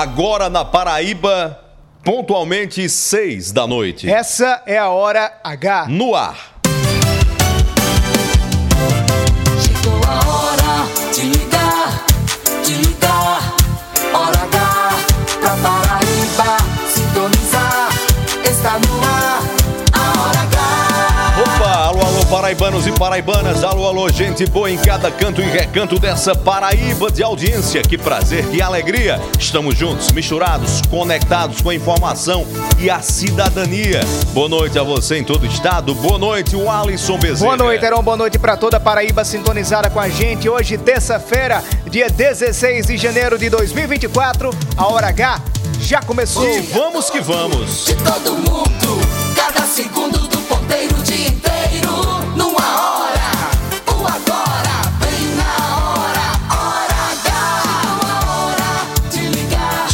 Agora na Paraíba, pontualmente 6 da noite. Essa é a hora H. No ar. Chegou a hora de ligar, de ligar. Hora H pra Paraíba sintonizar. Está no paraibanos e paraibanas, alô, alô, gente boa em cada canto e recanto dessa Paraíba de audiência. Que prazer, que alegria. Estamos juntos, misturados, conectados com a informação e a cidadania. Boa noite a você em todo o estado. Boa noite, o Alisson Bezerra. Boa noite, Heron. Boa noite para toda a Paraíba sintonizada com a gente. Hoje, terça-feira, dia 16 de janeiro de 2024. A hora H já começou. E vamos que vamos. De todo mundo, cada segundo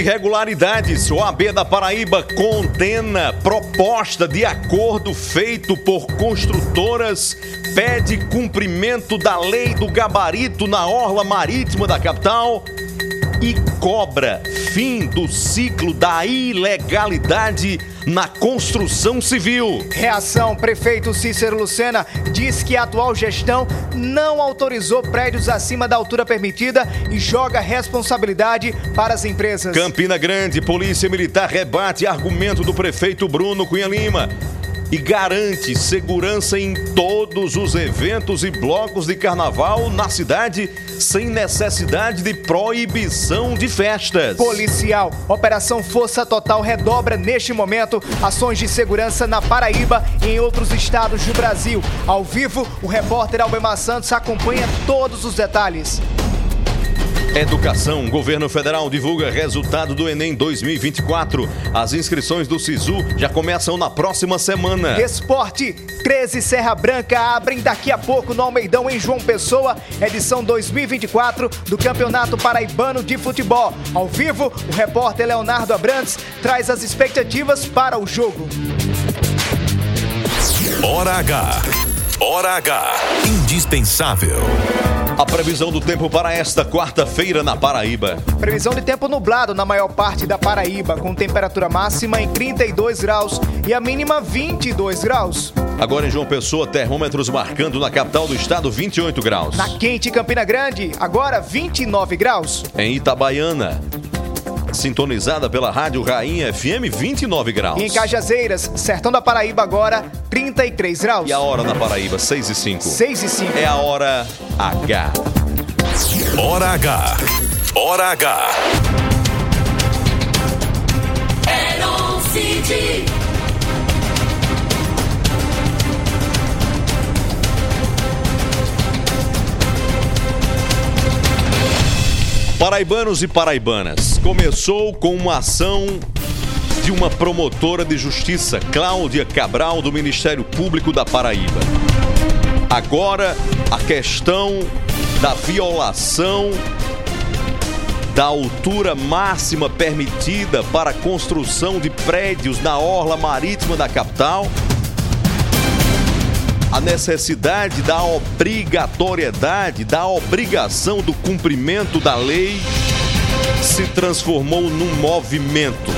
Irregularidades. O AB da Paraíba condena proposta de acordo feito por construtoras, pede cumprimento da lei do gabarito na orla marítima da capital e cobra fim do ciclo da ilegalidade na construção civil. Reação: Prefeito Cícero Lucena diz que a atual gestão não autorizou prédios acima da altura permitida e joga responsabilidade para as empresas. Campina Grande, Polícia Militar rebate argumento do prefeito Bruno Cunha Lima e garante segurança em todos os eventos e blocos de carnaval na cidade, sem necessidade de proibição de festas. Policial, Operação Força Total redobra neste momento ações de segurança na Paraíba e em outros estados do Brasil. Ao vivo, o repórter Albemar Santos acompanha todos os detalhes. Educação. Governo Federal divulga resultado do Enem 2024. As inscrições do SISU já começam na próxima semana. Esporte, 13 Serra Branca abrem daqui a pouco no Almeidão em João Pessoa, edição 2024 do Campeonato Paraibano de Futebol. Ao vivo, o repórter Leonardo Abrantes traz as expectativas para o jogo. Hora H. Hora H. Indispensável. A previsão do tempo para esta quarta-feira na Paraíba. Previsão de tempo nublado na maior parte da Paraíba, com temperatura máxima em 32 graus e a mínima 22 graus. Agora em João Pessoa, termômetros marcando na capital do estado 28 graus. Na quente Campina Grande, agora 29 graus. Em Itabaiana, sintonizada pela Rádio Rainha FM 29 graus. E em Cajazeiras, sertão da Paraíba, agora 33 graus. E a hora na Paraíba, 6 e 5. 6 e 5. É a hora H. Hora H. Hora H. Heron Paraibanos e paraibanas, começou com uma ação de uma promotora de justiça, Cláudia Cabral, do Ministério Público da Paraíba. Agora, a questão da violação da altura máxima permitida para a construção de prédios na orla marítima da capital a necessidade da obrigatoriedade, da obrigação do cumprimento da lei se transformou num movimento.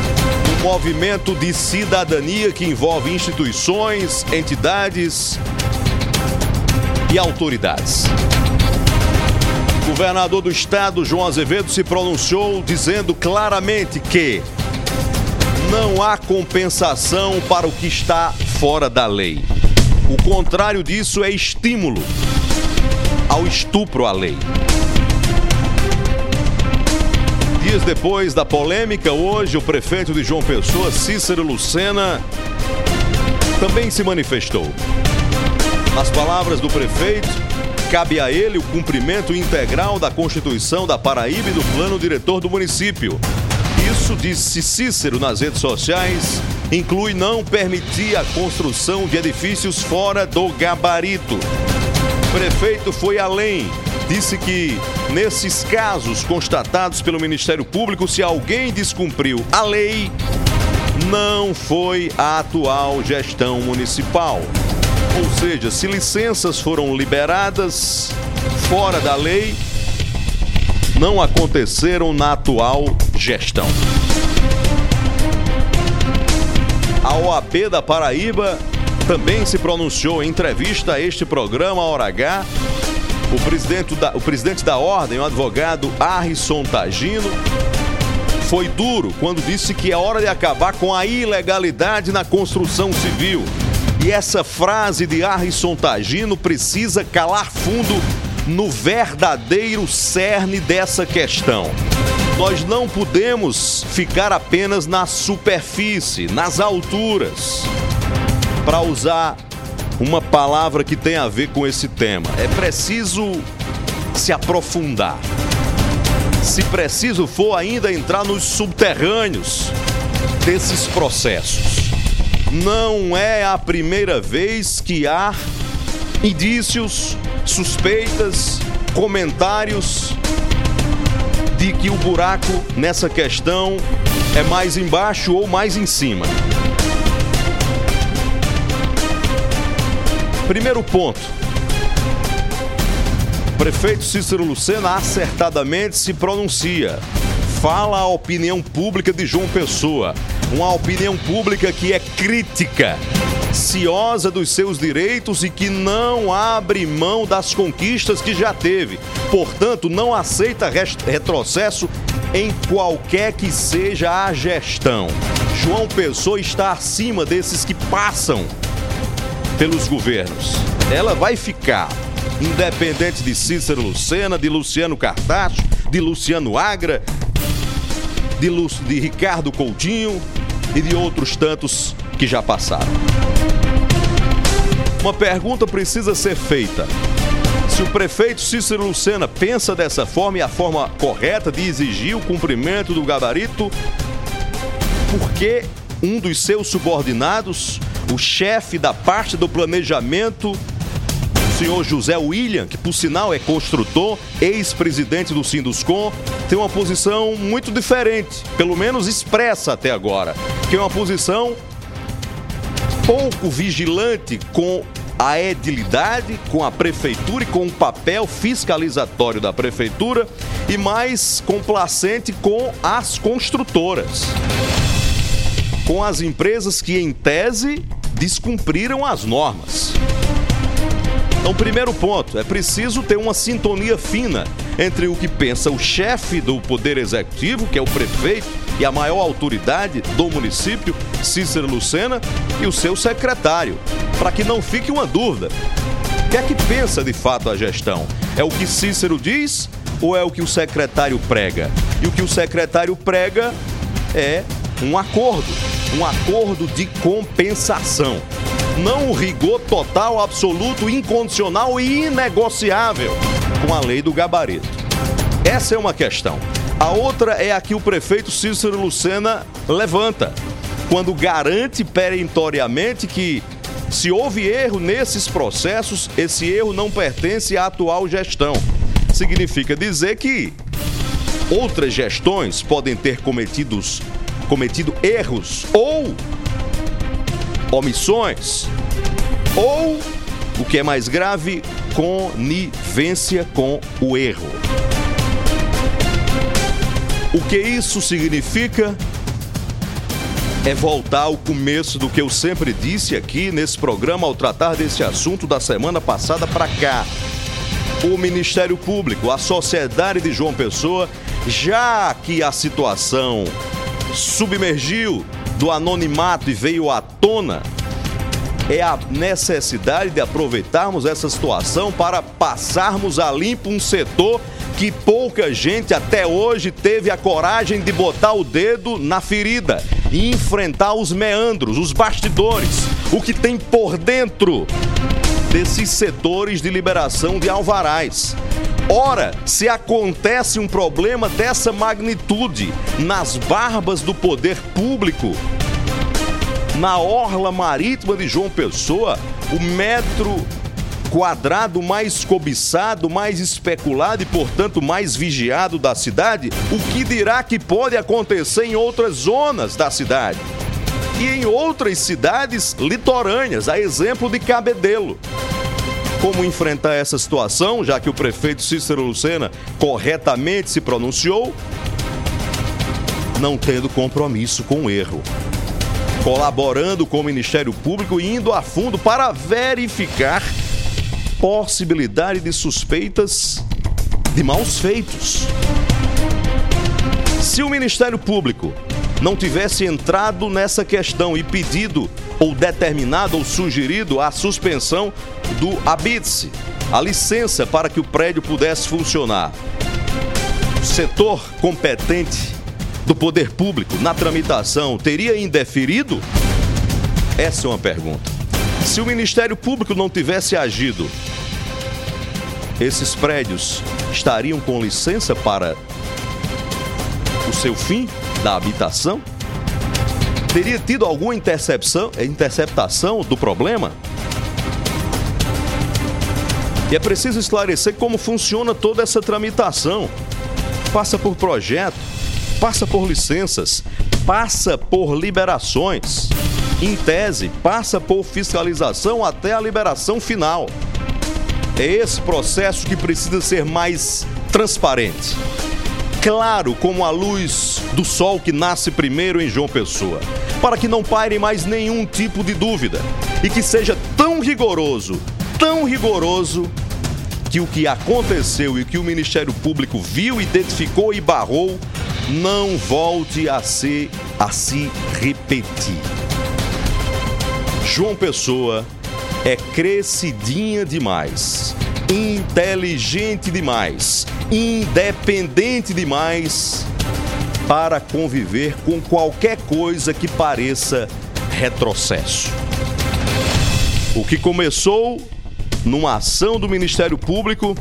Um movimento de cidadania que envolve instituições, entidades e autoridades. O governador do estado, João Azevedo, se pronunciou dizendo claramente que não há compensação para o que está fora da lei. O contrário disso é estímulo ao estupro à lei. Dias depois da polêmica, hoje o prefeito de João Pessoa, Cícero Lucena, também se manifestou. Nas palavras do prefeito, cabe a ele o cumprimento integral da Constituição da Paraíba e do plano diretor do município. Isso, disse Cícero nas redes sociais, inclui não permitir a construção de edifícios fora do gabarito. O prefeito foi além. Disse que, nesses casos constatados pelo Ministério Público, se alguém descumpriu a lei, não foi a atual gestão municipal. Ou seja, se licenças foram liberadas fora da lei, não aconteceram na atual gestão. A OAB da Paraíba também se pronunciou em entrevista a este programa Hora H. O presidente da, o presidente da ordem, o advogado Arrisson Tagino, foi duro quando disse que é hora de acabar com a ilegalidade na construção civil. E essa frase de Arrisson Tagino precisa calar fundo no verdadeiro cerne dessa questão. Nós não podemos ficar apenas na superfície, nas alturas. Para usar uma palavra que tem a ver com esse tema, é preciso se aprofundar. Se preciso for ainda entrar nos subterrâneos desses processos. Não é a primeira vez que há indícios, suspeitas, comentários de que o buraco nessa questão é mais embaixo ou mais em cima. Primeiro ponto. Prefeito Cícero Lucena acertadamente se pronuncia. Fala a opinião pública de João Pessoa. Uma opinião pública que é crítica ciosa dos seus direitos e que não abre mão das conquistas que já teve. Portanto, não aceita retrocesso em qualquer que seja a gestão. João Pessoa está acima desses que passam pelos governos. Ela vai ficar independente de Cícero Lucena, de Luciano Cartacho, de Luciano Agra, de, Lu de Ricardo Coutinho e de outros tantos que já passaram. Uma pergunta precisa ser feita. Se o prefeito Cícero Lucena pensa dessa forma e a forma correta de exigir o cumprimento do gabarito, por que um dos seus subordinados, o chefe da parte do planejamento, senhor José William, que por sinal é construtor, ex-presidente do Sinduscom, tem uma posição muito diferente, pelo menos expressa até agora, que é uma posição pouco vigilante com a edilidade, com a prefeitura e com o papel fiscalizatório da prefeitura e mais complacente com as construtoras. Com as empresas que, em tese, descumpriram as normas. Então, primeiro ponto, é preciso ter uma sintonia fina entre o que pensa o chefe do Poder Executivo, que é o prefeito e a maior autoridade do município, Cícero Lucena, e o seu secretário, para que não fique uma dúvida. O que é que pensa de fato a gestão? É o que Cícero diz ou é o que o secretário prega? E o que o secretário prega é um acordo, um acordo de compensação. Não o rigor total, absoluto, incondicional e inegociável com a lei do gabarito. Essa é uma questão. A outra é a que o prefeito Cícero Lucena levanta, quando garante perentoriamente que se houve erro nesses processos, esse erro não pertence à atual gestão. Significa dizer que outras gestões podem ter cometidos, cometido erros ou omissões, ou, o que é mais grave, conivência com o erro. O que isso significa? É voltar ao começo do que eu sempre disse aqui nesse programa ao tratar desse assunto da semana passada para cá. O Ministério Público, a sociedade de João Pessoa, já que a situação submergiu do anonimato e veio à tona, é a necessidade de aproveitarmos essa situação para passarmos a limpo um setor que pouca gente até hoje teve a coragem de botar o dedo na ferida e enfrentar os meandros, os bastidores, o que tem por dentro desses setores de liberação de alvarás. Ora, se acontece um problema dessa magnitude nas barbas do poder público, na orla marítima de João Pessoa, o metro quadrado mais cobiçado, mais especulado e, portanto, mais vigiado da cidade, o que dirá que pode acontecer em outras zonas da cidade? E em outras cidades litorâneas, a exemplo de Cabedelo. Como enfrentar essa situação, já que o prefeito Cícero Lucena corretamente se pronunciou, não tendo compromisso com o erro colaborando com o Ministério Público e indo a fundo para verificar possibilidade de suspeitas de maus feitos. Se o Ministério Público não tivesse entrado nessa questão e pedido ou determinado ou sugerido a suspensão do habite a licença para que o prédio pudesse funcionar, o setor competente do poder público na tramitação teria indeferido? Essa é uma pergunta. Se o Ministério Público não tivesse agido esses prédios estariam com licença para o seu fim da habitação? Teria tido alguma intercepção, interceptação do problema? E é preciso esclarecer como funciona toda essa tramitação. Passa por projeto, passa por licenças, passa por liberações. Em tese, passa por fiscalização até a liberação final. É esse processo que precisa ser mais transparente. Claro como a luz do sol que nasce primeiro em João Pessoa, para que não paire mais nenhum tipo de dúvida e que seja tão rigoroso, tão rigoroso que o que aconteceu e que o Ministério Público viu, identificou e barrou não volte a ser a se repetir. João Pessoa é crescidinha demais, inteligente demais, independente demais para conviver com qualquer coisa que pareça retrocesso. O que começou numa ação do Ministério Público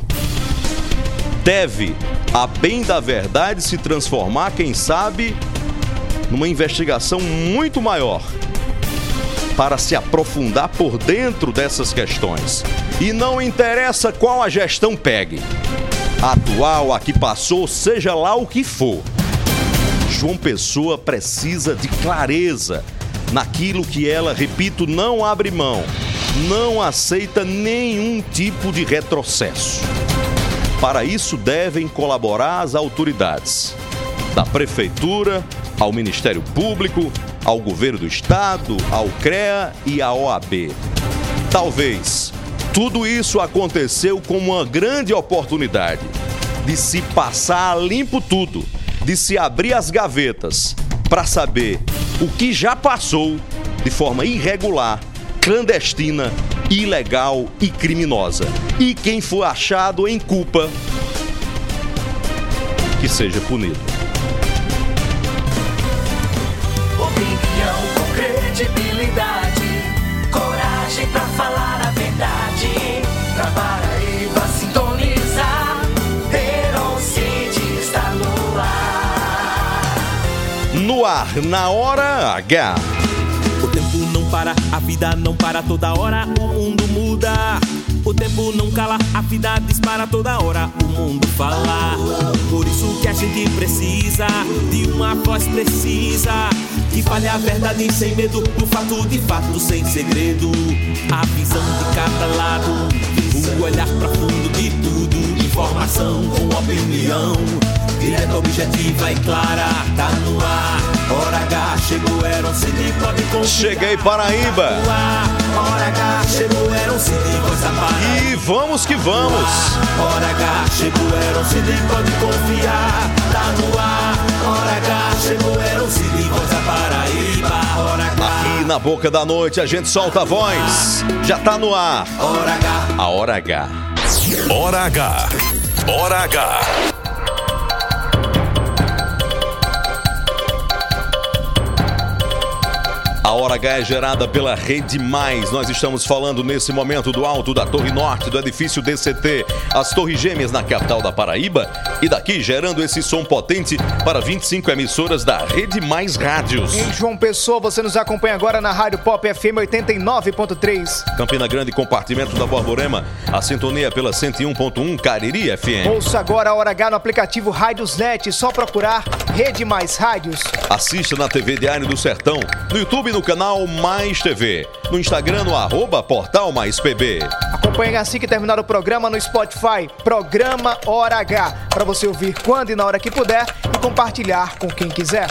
deve, a bem da verdade, se transformar, quem sabe, numa investigação muito maior para se aprofundar por dentro dessas questões. E não interessa qual a gestão pegue. Atual, a que passou, seja lá o que for. João Pessoa precisa de clareza naquilo que ela, repito, não abre mão, não aceita nenhum tipo de retrocesso. Para isso devem colaborar as autoridades, da prefeitura ao Ministério Público, ao governo do estado, ao CREA e à OAB. Talvez tudo isso aconteceu como uma grande oportunidade de se passar limpo tudo, de se abrir as gavetas para saber o que já passou de forma irregular, clandestina, ilegal e criminosa. E quem for achado em culpa, que seja punido. Ar, na hora H. O tempo não para, a vida não para toda hora, o mundo muda. O tempo não cala, a vida dispara toda hora, o mundo fala. Por isso que a gente precisa de uma voz precisa. Que fale a verdade sem medo, do fato de fato sem segredo. A visão de cada lado, o olhar profundo de tudo. Informação com opinião, direta, objetiva e clara. Tá no ar, hora H, chegou, um CD, pode confiar. Cheguei, Paraíba. Tá no ar, hora H, chegou, CD, voz da Paraíba. E vamos que vamos. Hora H, chegou, um CD, pode confiar. Tá no ar, hora H, chegou, CD, voz da Paraíba. Hora H, Aqui na boca da noite a gente solta a voz. Já tá no ar. hora H. A hora H. Hora H. Hora H. A Hora H é gerada pela Rede Mais. Nós estamos falando nesse momento do alto da Torre Norte do edifício DCT, as Torres Gêmeas na capital da Paraíba, e daqui gerando esse som potente para 25 emissoras da Rede Mais Rádios. Em João Pessoa, você nos acompanha agora na Rádio Pop FM 89.3. Campina Grande, compartimento da Borborema, a sintonia pela 101.1 Cariri FM. Ouça agora a Hora H no aplicativo Rádiosnet, só procurar Rede Mais Rádios. Assista na TV Diário do Sertão, no YouTube no canal Mais TV, no Instagram no arroba Portal Mais PB. Acompanhe assim que terminar o programa no Spotify, Programa Hora H, para você ouvir quando e na hora que puder e compartilhar com quem quiser.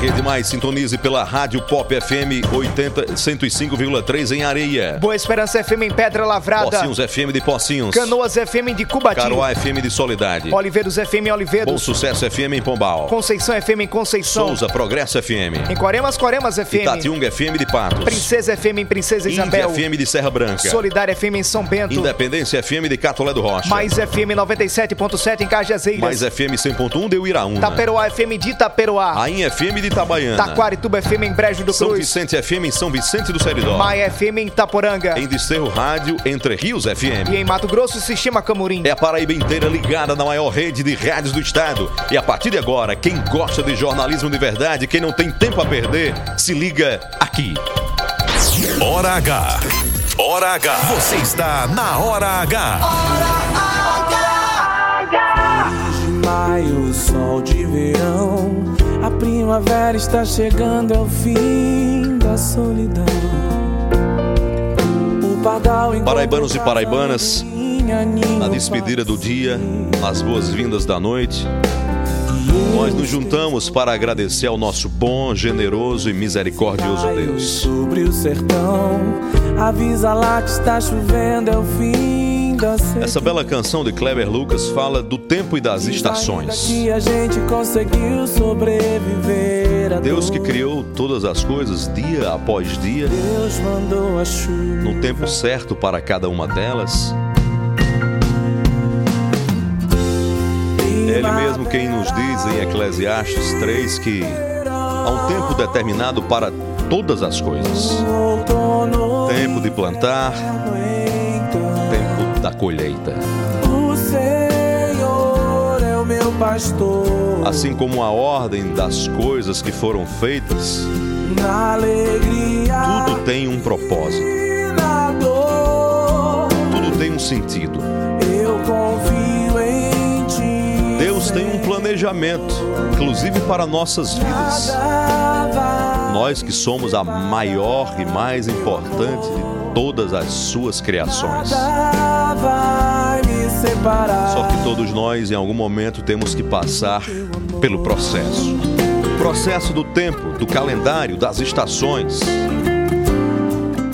Rede Mais, sintonize pela Rádio Pop FM 80 105,3 em Areia. Boa Esperança FM em Pedra Lavrada. Pocinhos FM de Pocinhos. Canoas FM de Cubati. Caroá FM de Soledade. Oliveiros FM em Bom Oliveiros. Sucesso FM em Pombal. Conceição FM em Conceição. Souza Progresso FM. Em Coremas, Coremas FM. Itatiunga FM de Patos. Princesa FM em Princesa Índia Isabel. FM de Serra Branca. Solidária FM em São Bento. Independência FM de Catolé do Rocha. Mais FM 97.7 em Cajazeiras. Mais FM 100.1 de Uiraúna. Taperoá FM de Itaperoá. Rainha FM de Itabaiana. Taquarituba FM em Brejo do São Cruz. Vicente FM em São Vicente do Seridó. Maia FM em Itaporanga. Em Desterro Rádio Entre Rios FM. E em Mato Grosso, Sistema Camurim. É a Paraíba inteira ligada na maior rede de rádios do estado. E a partir de agora, quem gosta de jornalismo de verdade, quem não tem tempo a perder, se liga aqui. Hora H. Hora H. Você está na Hora H. de maio, sol de verão. A primavera está chegando ao fim da solidão. Paraibanos e paraibanas, Na despedida do dia, nas boas-vindas da noite, nós nos juntamos para agradecer ao nosso bom, generoso e misericordioso Deus. Sobre o sertão, avisa lá que está chovendo, é o fim. Essa bela canção de Kleber Lucas fala do tempo e das estações. Que a gente conseguiu sobreviver a Deus que criou todas as coisas dia após dia, Deus mandou a chuva. no tempo certo para cada uma delas. Ele mesmo quem nos diz em Eclesiastes 3 que há um tempo determinado para todas as coisas: tempo de plantar, colheita. o Senhor é o meu pastor. Assim como a ordem das coisas que foram feitas, Na alegria tudo tem um propósito, na dor, tudo tem um sentido. eu confio em ti. Deus tem um planejamento, inclusive para nossas vidas. Nós que somos a maior e mais importante de todas as suas criações. Vai me separar. Só que todos nós, em algum momento, temos que passar pelo processo. O processo do tempo, do calendário, das estações.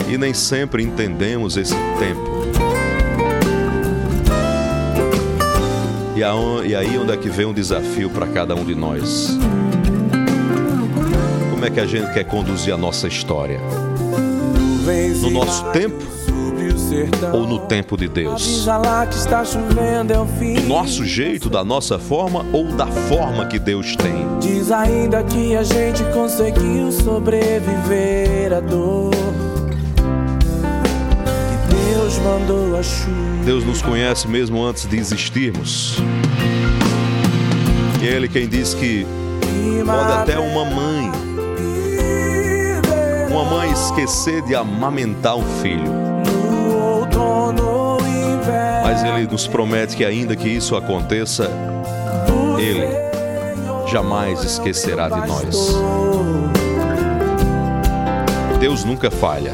E nem sempre entendemos esse tempo. E aí onde é que vem um desafio para cada um de nós? Como é que a gente quer conduzir a nossa história? No nosso tempo. Ou no tempo de Deus? Avisa lá que está chovendo, é. Do nosso jeito, da nossa forma ou da forma que Deus tem? Diz ainda que a gente conseguiu sobreviver à dor. Que Deus mandou a chuva. Deus nos conhece mesmo antes de existirmos. E é Ele quem diz que Pode até uma mãe, uma mãe esquecer de amamentar um filho. Mas ele nos promete que ainda que isso aconteça, ele jamais esquecerá de nós. Deus nunca falha.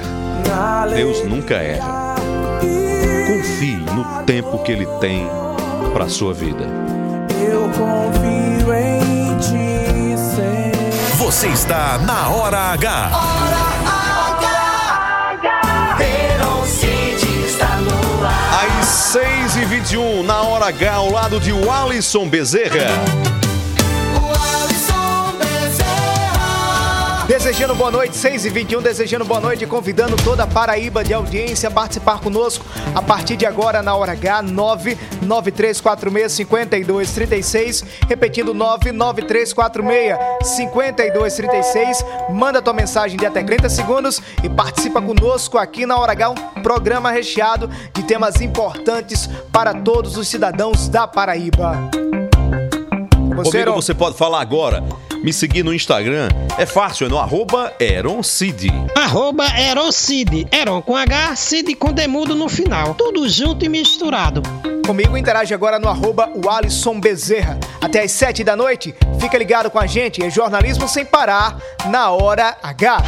Deus nunca erra. Confie no tempo que ele tem para sua vida. Eu confio em ti, Senhor. Você está na Hora H. Às 6h21, na hora H, ao lado de Walisson Bezerra. Desejando boa noite, 6 e 21 desejando boa noite, convidando toda a Paraíba de audiência a participar conosco a partir de agora na hora H, 993465236, repetindo 993465236. Manda tua mensagem de até 30 segundos e participa conosco aqui na hora H, um programa recheado de temas importantes para todos os cidadãos da Paraíba. Comigo Heron. você pode falar agora. Me seguir no Instagram é fácil, é no arroba Eroncid. Arroba Erocid. Eron com H, Cid com demudo no final. Tudo junto e misturado. Comigo interage agora no arroba o Alisson Bezerra. Até às 7 da noite, fica ligado com a gente, é jornalismo sem parar, na hora H.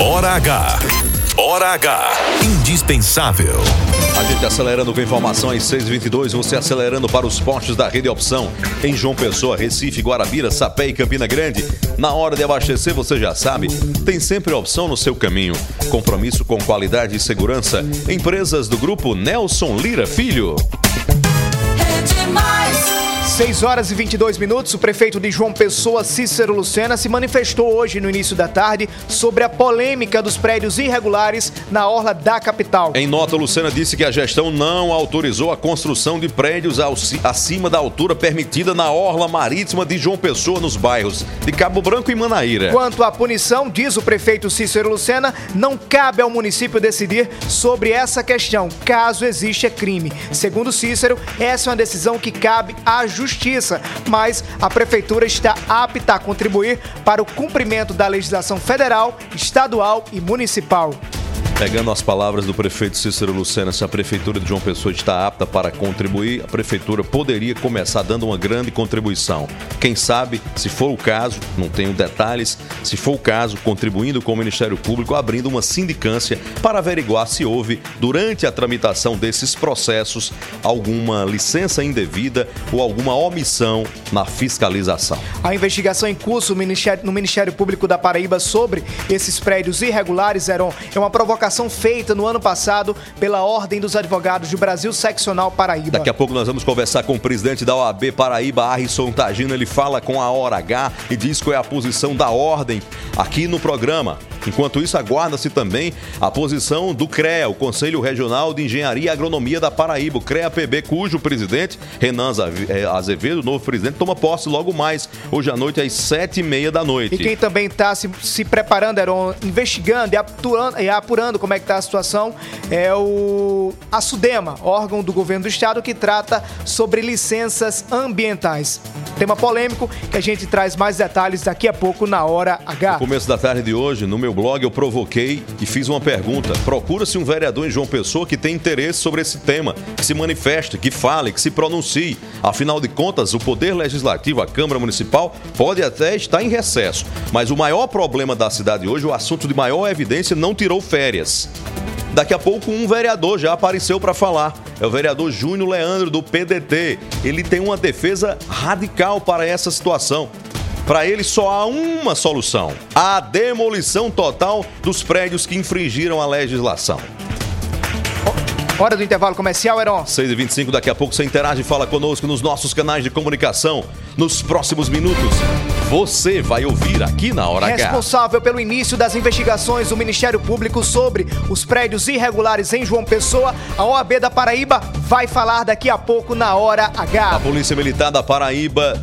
Hora H. Hora H. Indispensável. A gente acelerando com informação às 6h22, você acelerando para os postos da Rede Opção em João Pessoa, Recife, Guarabira, Sapé e Campina Grande. Na hora de abastecer, você já sabe, tem sempre a opção no seu caminho. Compromisso com qualidade e segurança. Empresas do grupo Nelson Lira Filho. 6 horas e 22 minutos, o prefeito de João Pessoa, Cícero Lucena, se manifestou hoje no início da tarde sobre a polêmica dos prédios irregulares na orla da capital. Em nota, Lucena disse que a gestão não autorizou a construção de prédios acima da altura permitida na orla marítima de João Pessoa, nos bairros de Cabo Branco e Manaíra. Quanto à punição, diz o prefeito Cícero Lucena, não cabe ao município decidir sobre essa questão, caso exista crime. Segundo Cícero, essa é uma decisão que cabe à justiça, mas a prefeitura está apta a contribuir para o cumprimento da legislação federal, estadual e municipal. Pegando as palavras do prefeito Cícero Lucena, se a prefeitura de João Pessoa está apta para contribuir, a prefeitura poderia começar dando uma grande contribuição. Quem sabe, se for o caso, não tenho detalhes, se for o caso, contribuindo com o Ministério Público, abrindo uma sindicância para averiguar se houve, durante a tramitação desses processos, alguma licença indevida ou alguma omissão na fiscalização. A investigação em curso no Ministério, Público da Paraíba sobre esses prédios irregulares, Heron, é uma provocação feita no ano passado pela Ordem dos Advogados do Brasil Seccional Paraíba. Daqui a pouco nós vamos conversar com o presidente da OAB Paraíba, Arrisson Tagino. Ele fala com a Hora H e diz qual é a posição da ordem aqui no programa. Enquanto isso, aguarda-se também a posição do CREA, o Conselho Regional de Engenharia e Agronomia da Paraíba, o CREA-PB, cujo presidente, Renan eh, Azevedo, novo presidente, toma posse logo mais, hoje à noite, às sete e meia da noite. E quem também está se, se preparando, Heron, investigando e apurando, e apurando como é que está a situação, é o a Sudema, órgão do governo do estado que trata sobre licenças ambientais. Tema polêmico que a gente traz mais detalhes daqui a pouco na hora H. No começo da tarde de hoje, no meu blog, eu provoquei e fiz uma pergunta. Procura-se um vereador em João Pessoa que tem interesse sobre esse tema, que se manifeste, que fale, que se pronuncie. Afinal de contas, o Poder Legislativo, a Câmara Municipal, pode até estar em recesso. Mas o maior problema da cidade hoje, o assunto de maior evidência, não tirou férias. Daqui a pouco um vereador já apareceu para falar. É o vereador Júnior Leandro do PDT. Ele tem uma defesa radical para essa situação. Para ele só há uma solução: a demolição total dos prédios que infringiram a legislação. Hora do intervalo comercial, Heron. 6h25, daqui a pouco você interage e fala conosco nos nossos canais de comunicação. Nos próximos minutos, você vai ouvir aqui na Hora H. Responsável pelo início das investigações do Ministério Público sobre os prédios irregulares em João Pessoa, a OAB da Paraíba vai falar daqui a pouco na hora A H. Polícia Militar da Paraíba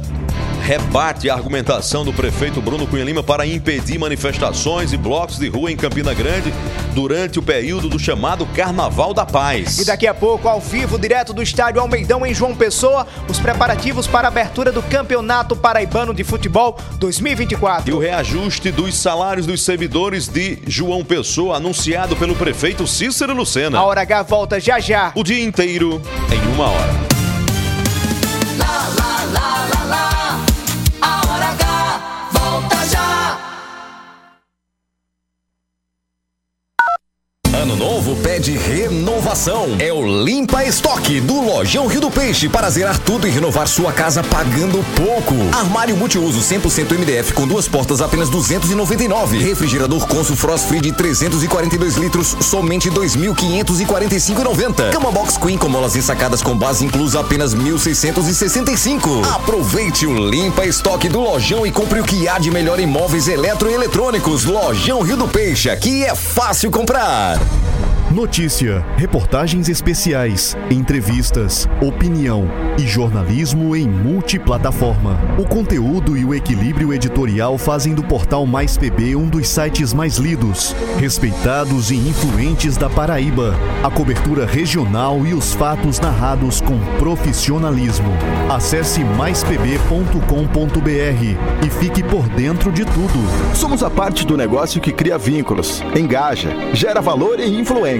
rebate a argumentação do prefeito Bruno Cunha Lima para impedir manifestações e blocos de rua em Campina Grande durante o período do chamado Carnaval da Paz. E daqui a pouco, ao vivo, direto do estádio Almeidão em João Pessoa, os preparativos para a abertura do Campeonato Paraibano de Futebol 2024. E o reajuste dos salários dos servidores de João Pessoa, anunciado pelo prefeito Cícero Lucena. A Hora H volta já já. O dia inteiro em uma hora. Renovação. É o Limpa Estoque do Lojão Rio do Peixe para zerar tudo e renovar sua casa pagando pouco. Armário multiuso 100% MDF com duas portas apenas 299. Refrigerador Consul Frost Free de 342 litros somente 2.545,90. Cama Box Queen com molas ensacadas com base inclusa apenas 1.665. Aproveite o Limpa Estoque do Lojão e compre o que há de melhor em móveis eletroeletrônicos. Lojão Rio do Peixe, aqui é fácil comprar. Notícia, reportagens especiais, entrevistas, opinião e jornalismo em multiplataforma. O conteúdo e o equilíbrio editorial fazem do portal Mais PB um dos sites mais lidos, respeitados e influentes da Paraíba. A cobertura regional e os fatos narrados com profissionalismo. Acesse maispb.com.br e fique por dentro de tudo. Somos a parte do negócio que cria vínculos, engaja, gera valor e influência.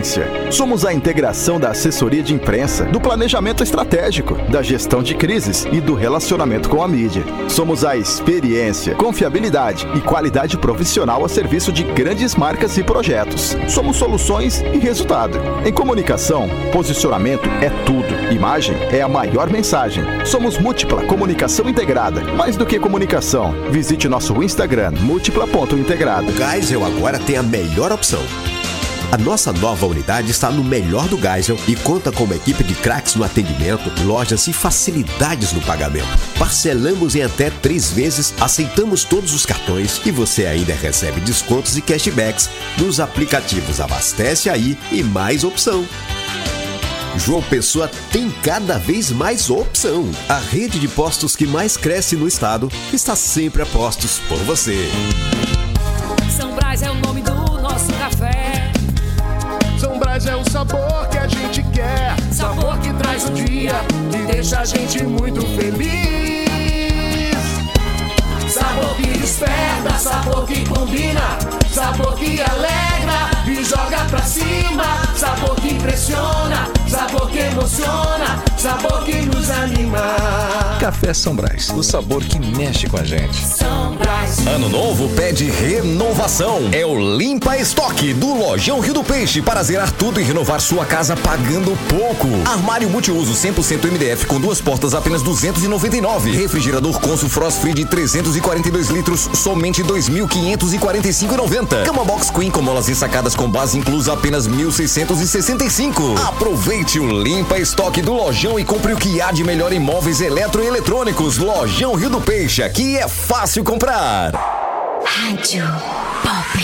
Somos a integração da assessoria de imprensa, do planejamento estratégico, da gestão de crises e do relacionamento com a mídia. Somos a experiência, confiabilidade e qualidade profissional a serviço de grandes marcas e projetos. Somos soluções e resultado. Em comunicação, posicionamento é tudo. Imagem é a maior mensagem. Somos Múltipla Comunicação Integrada. Mais do que comunicação, visite nosso Instagram múltipla.integrado. Geisel agora tem a melhor opção. A nossa nova unidade está no melhor do Geisel e conta com uma equipe de craques no atendimento, lojas e facilidades no pagamento. Parcelamos em até três vezes, aceitamos todos os cartões e você ainda recebe descontos e cashbacks nos aplicativos Abastece Aí e Mais Opção. João Pessoa tem cada vez mais opção. A rede de postos que mais cresce no estado está sempre a postos por você. São é o nome do sabor que a gente quer. Sabor que traz o dia e deixa a gente muito feliz. Sabor que desperta, sabor que combina, sabor que alegra e joga pra cima. Sabor que impressiona, sabor que emociona, sabor que nos anima. Café São Brás, o sabor que mexe com a gente. São Brás. Ano novo pede renovação. É o Limpa Estoque do Lojão Rio do Peixe para zerar tudo e renovar sua casa pagando pouco. Armário multiuso 100% MDF com duas portas apenas 299. Refrigerador Consul Frost Free de 342 litros somente 2.545,90. Cama Box Queen com molas ensacadas com base inclusa apenas 1.665. Aproveite o Limpa Estoque do Lojão e compre o que há de melhor em móveis eletroeletrônicos. Lojão Rio do Peixe, aqui é fácil comprar. Rádio Pop.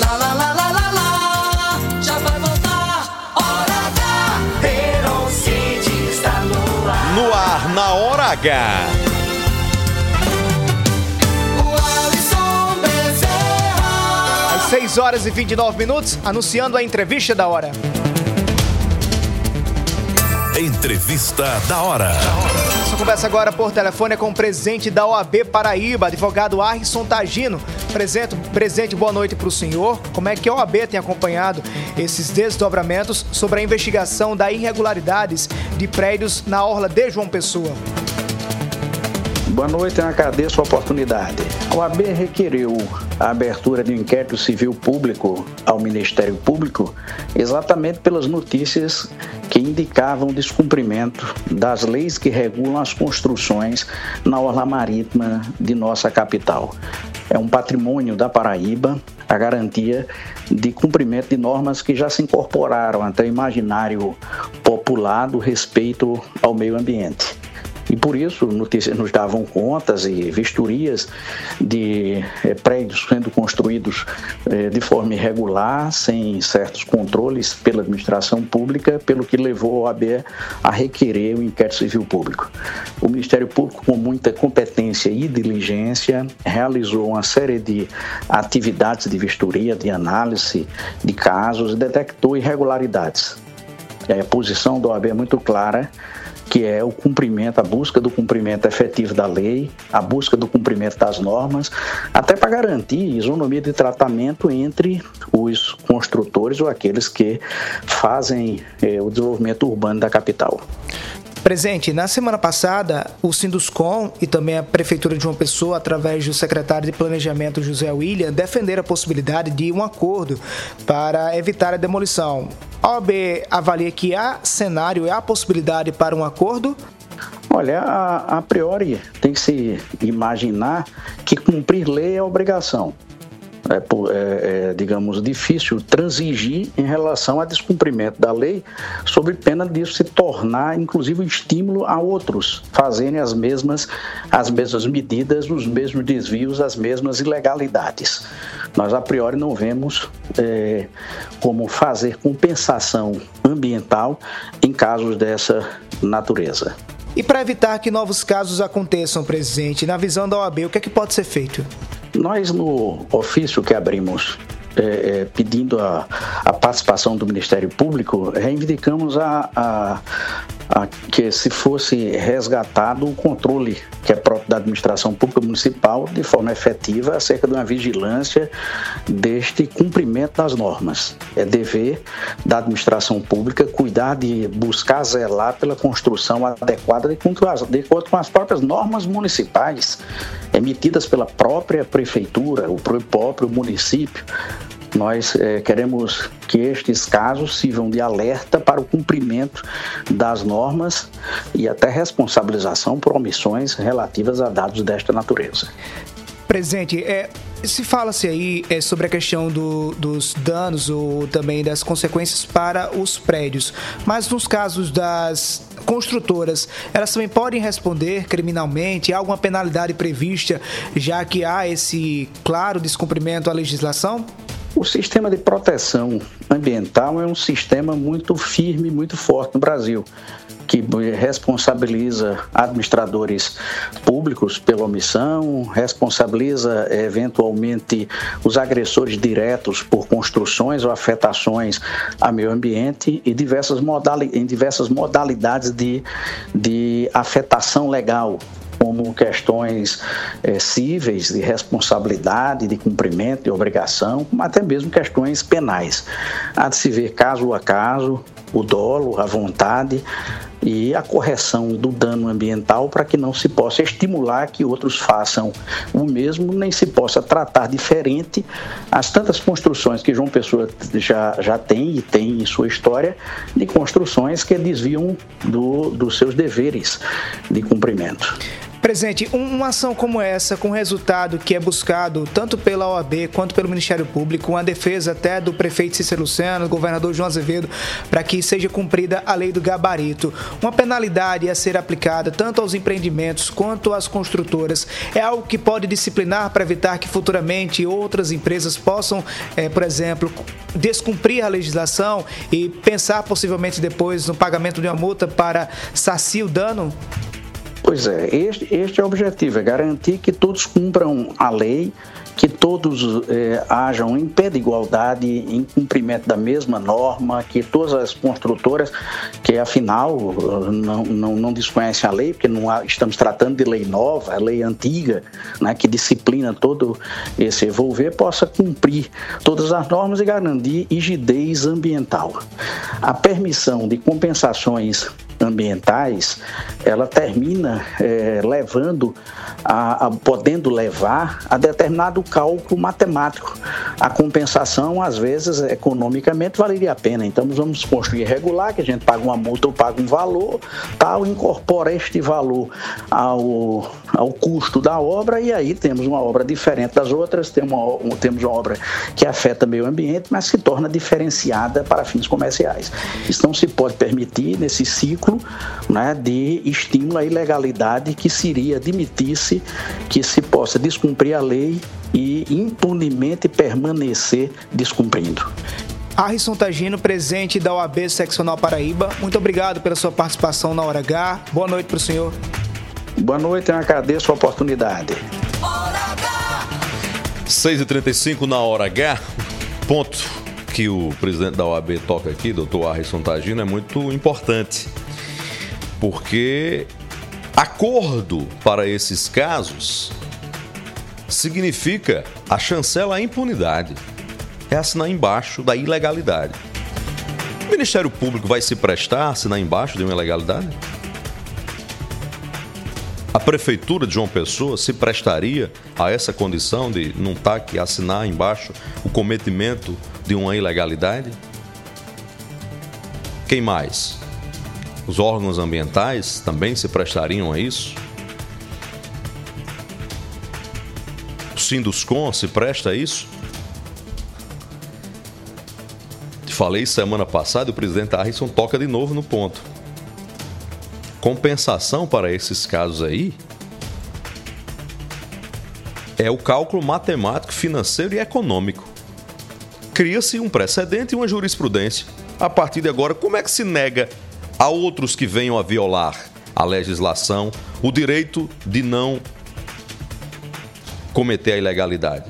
Lá, lá, lá, lá, lá, lá. Já vai voltar. Hora H. Heron City está no ar. No ar, na hora H. O Alisson Bezerra. Às 6 horas e 29 minutos, anunciando a entrevista da hora. Entrevista da hora. Nossa conversa agora por telefone é com o presidente da OAB Paraíba, advogado Arson Tagino. Presidente, presidente, boa noite para o senhor. Como é que a OAB tem acompanhado esses desdobramentos sobre a investigação da irregularidades de prédios na orla de João Pessoa? Boa noite, eu agradeço a oportunidade. A OAB requeriu a abertura de um inquérito civil público ao Ministério Público exatamente pelas notícias que indicavam descumprimento das leis que regulam as construções na orla marítima de nossa capital. É um patrimônio da Paraíba a garantia de cumprimento de normas que já se incorporaram até o imaginário popular do respeito ao meio ambiente. E por isso nos davam contas e vistorias de é, prédios sendo construídos é, de forma irregular, sem certos controles pela administração pública, pelo que levou a OAB a requerer o inquérito civil público. O Ministério Público, com muita competência e diligência, realizou uma série de atividades de vistoria, de análise de casos e detectou irregularidades. A posição da OAB é muito clara que é o cumprimento, a busca do cumprimento efetivo da lei, a busca do cumprimento das normas, até para garantir isonomia de tratamento entre os construtores ou aqueles que fazem eh, o desenvolvimento urbano da capital. Presente, na semana passada, o Sinduscom e também a Prefeitura de João Pessoa, através do secretário de Planejamento José William, defenderam a possibilidade de um acordo para evitar a demolição. A OAB avalia que há cenário e há possibilidade para um acordo? Olha, a, a priori tem que se imaginar que cumprir lei é obrigação é, é, é, digamos, difícil transigir em relação a descumprimento da lei, sob pena disso se tornar, inclusive, um estímulo a outros fazerem as mesmas, as mesmas medidas, os mesmos desvios, as mesmas ilegalidades. Nós, a priori, não vemos é, como fazer compensação ambiental em casos dessa natureza. E para evitar que novos casos aconteçam, presidente, na visão da OAB, o que é que pode ser feito? Nós, no ofício que abrimos é, é, pedindo a, a, participação do Ministério Público, reivindicamos a, a, a, que se fosse resgatado o controle que é próprio da administração pública municipal de forma efetiva acerca de uma vigilância deste cumprimento das normas. É dever da administração pública cuidar de buscar zelar pela construção adequada de acordo com as próprias normas municipais emitidas pela própria prefeitura, o próprio município nós é, queremos que estes casos sirvam de alerta para o cumprimento das normas e até responsabilização por omissões relativas a dados desta natureza. Presidente, é, se fala-se aí é, sobre a questão do, dos danos ou também das consequências para os prédios, mas nos casos das construtoras, elas também podem responder criminalmente? Há alguma penalidade prevista, já que há esse claro descumprimento à legislação? O sistema de proteção ambiental é um sistema muito firme, muito forte no Brasil, que responsabiliza administradores públicos pela omissão, responsabiliza eventualmente os agressores diretos por construções ou afetações ao meio ambiente e diversas modali em diversas modalidades de, de afetação legal, como questões é, cíveis de responsabilidade, de cumprimento, de obrigação, como até mesmo questões penais. Há de se ver caso a caso o dolo, a vontade e a correção do dano ambiental para que não se possa estimular que outros façam o mesmo, nem se possa tratar diferente as tantas construções que João Pessoa já, já tem e tem em sua história de construções que desviam do, dos seus deveres de cumprimento. Presente, uma ação como essa, com resultado que é buscado tanto pela OAB quanto pelo Ministério Público, uma defesa até do prefeito Cícero Luciano, do governador João Azevedo, para que seja cumprida a lei do gabarito. Uma penalidade a ser aplicada tanto aos empreendimentos quanto às construtoras é algo que pode disciplinar para evitar que futuramente outras empresas possam, é, por exemplo, descumprir a legislação e pensar possivelmente depois no pagamento de uma multa para saciar o dano? Pois é, este, este é o objetivo, é garantir que todos cumpram a lei, que todos é, hajam em pé de igualdade, em cumprimento da mesma norma, que todas as construtoras, que afinal não, não, não desconhecem a lei, porque não há, estamos tratando de lei nova, lei antiga, né, que disciplina todo esse envolver, possa cumprir todas as normas e garantir rigidez ambiental. A permissão de compensações ambientais, ela termina é, levando, a, a, podendo levar a determinado cálculo matemático. A compensação, às vezes, economicamente valeria a pena. Então, nós vamos construir regular, que a gente paga uma multa ou paga um valor, tal, incorpora este valor ao, ao custo da obra e aí temos uma obra diferente das outras, temos uma, temos uma obra que afeta o meio ambiente, mas se torna diferenciada para fins comerciais. Isso não se pode permitir nesse ciclo né, de estímulo à ilegalidade que seria admitir-se que se possa descumprir a lei e impunemente permanecer descumprindo. Harrison Tagino, presidente da OAB Seccional Paraíba, muito obrigado pela sua participação na Hora H. Boa noite para o senhor. Boa noite, eu agradeço a oportunidade. 6h35 na Hora H, ponto que o presidente da OAB toca aqui, doutor Harrison Tagino, é muito importante. Porque acordo para esses casos significa a chancela à impunidade. É assinar embaixo da ilegalidade. O Ministério Público vai se prestar a assinar embaixo de uma ilegalidade? A Prefeitura de João Pessoa se prestaria a essa condição de não estar aqui assinar embaixo o cometimento de uma ilegalidade? Quem mais? Os órgãos ambientais também se prestariam a isso? O Sinduscom se presta a isso? Falei semana passada, o presidente Harrison toca de novo no ponto. Compensação para esses casos aí é o cálculo matemático, financeiro e econômico. Cria-se um precedente e uma jurisprudência. A partir de agora, como é que se nega a outros que venham a violar a legislação o direito de não cometer a ilegalidade?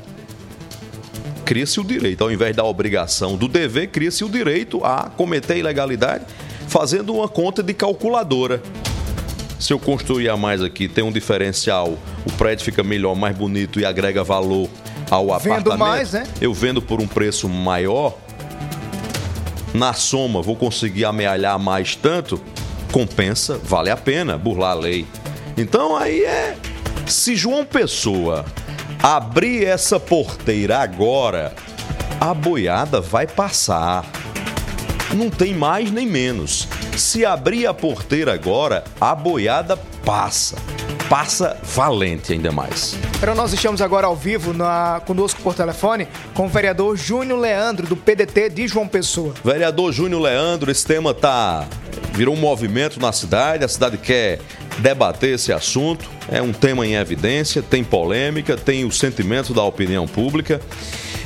cria-se o direito, ao invés da obrigação do dever, cria-se o direito a cometer a ilegalidade fazendo uma conta de calculadora. Se eu construir a mais aqui, tem um diferencial, o prédio fica melhor, mais bonito e agrega valor ao Vendo apartamento. mais, né? Eu vendo por um preço maior, na soma vou conseguir amealhar mais tanto, compensa, vale a pena burlar a lei. Então aí é. Se João Pessoa abrir essa porteira agora, a boiada vai passar. Não tem mais nem menos. Se abrir a porteira agora, a boiada passa. Passa valente ainda mais. Então nós estamos agora ao vivo na, conosco por telefone com o vereador Júnior Leandro, do PDT de João Pessoa. Vereador Júnior Leandro, esse tema tá virou um movimento na cidade, a cidade quer debater esse assunto. É um tema em evidência, tem polêmica, tem o sentimento da opinião pública.